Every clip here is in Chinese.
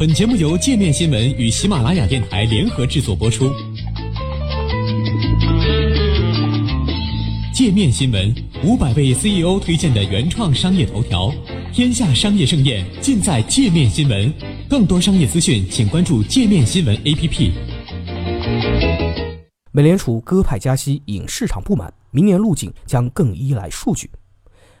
本节目由界面新闻与喜马拉雅电台联合制作播出。界面新闻五百位 CEO 推荐的原创商业头条，天下商业盛宴尽在界面新闻。更多商业资讯，请关注界面新闻 APP。美联储鸽派加息引市场不满，明年路径将更依赖数据。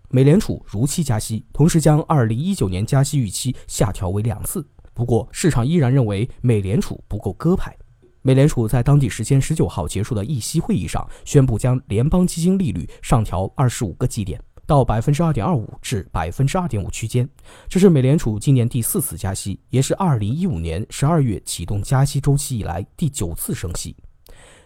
美联储如期加息，同时将2019年加息预期下调为两次。不过，市场依然认为美联储不够鸽派。美联储在当地时间十九号结束的议息会议上宣布，将联邦基金利率上调二十五个基点，到百分之二点二五至百分之二点五区间。这是美联储今年第四次加息，也是二零一五年十二月启动加息周期以来第九次升息。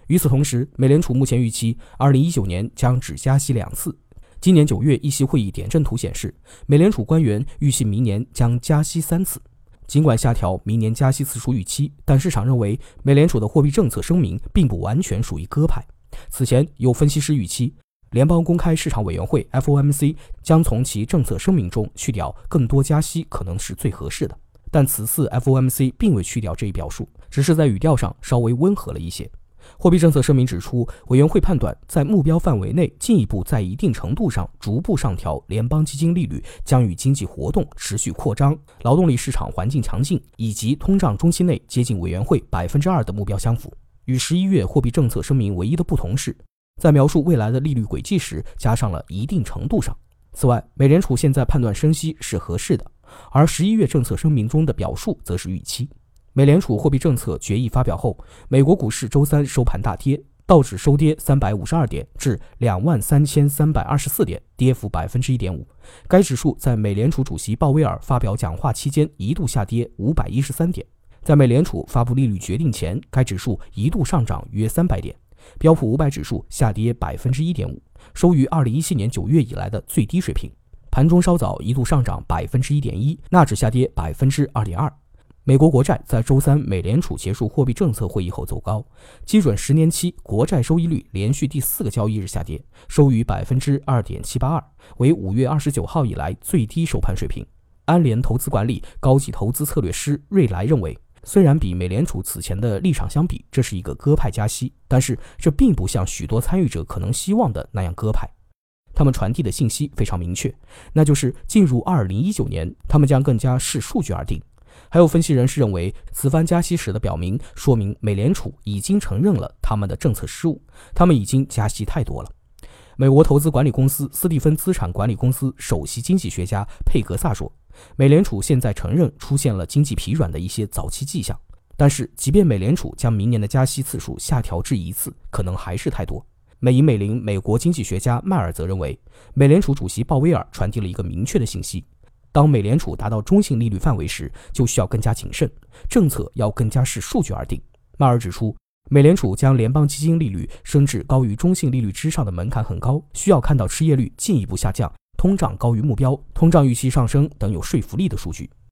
与此同时，美联储目前预期二零一九年将只加息两次。今年九月议息会议点阵图显示，美联储官员预计明年将加息三次。尽管下调明年加息次数预期，但市场认为美联储的货币政策声明并不完全属于鸽派。此前有分析师预期，联邦公开市场委员会 （FOMC） 将从其政策声明中去掉“更多加息”可能是最合适的，但此次 FOMC 并未去掉这一表述，只是在语调上稍微温和了一些。货币政策声明指出，委员会判断在目标范围内进一步在一定程度上逐步上调联邦基金利率，将与经济活动持续扩张、劳动力市场环境强劲以及通胀中期内接近委员会百分之二的目标相符。与十一月货币政策声明唯一的不同是，在描述未来的利率轨迹时加上了一定程度上。此外，美联储现在判断升息是合适的，而十一月政策声明中的表述则是预期。美联储货币政策决议发表后，美国股市周三收盘大跌，道指收跌三百五十二点，至两万三千三百二十四点，跌幅百分之一点五。该指数在美联储主席鲍威尔发表讲话期间一度下跌五百一十三点，在美联储发布利率决定前，该指数一度上涨约三百点。标普五百指数下跌百分之一点五，收于二零一七年九月以来的最低水平。盘中稍早一度上涨百分之一点一，纳指下跌百分之二点二。美国国债在周三美联储结束货币政策会议后走高，基准十年期国债收益率连续第四个交易日下跌，收于百分之二点七八二，为五月二十九号以来最低收盘水平。安联投资管理高级投资策略师瑞莱认为，虽然比美联储此前的立场相比，这是一个鸽派加息，但是这并不像许多参与者可能希望的那样鸽派。他们传递的信息非常明确，那就是进入二零一九年，他们将更加视数据而定。还有分析人士认为，此番加息使得表明，说明美联储已经承认了他们的政策失误，他们已经加息太多了。美国投资管理公司斯蒂芬资产管理公司首席经济学家佩格萨说，美联储现在承认出现了经济疲软的一些早期迹象，但是即便美联储将明年的加息次数下调至一次，可能还是太多。美银美林美国经济学家迈尔则认为，美联储主席鲍威尔传递了一个明确的信息。当美联储达到中性利率范围时，就需要更加谨慎，政策要更加视数据而定。迈尔指出，美联储将联邦基金利率升至高于中性利率之上的门槛很高，需要看到失业率进一步下降、通胀高于目标、通胀预期上升等有说服力的数据。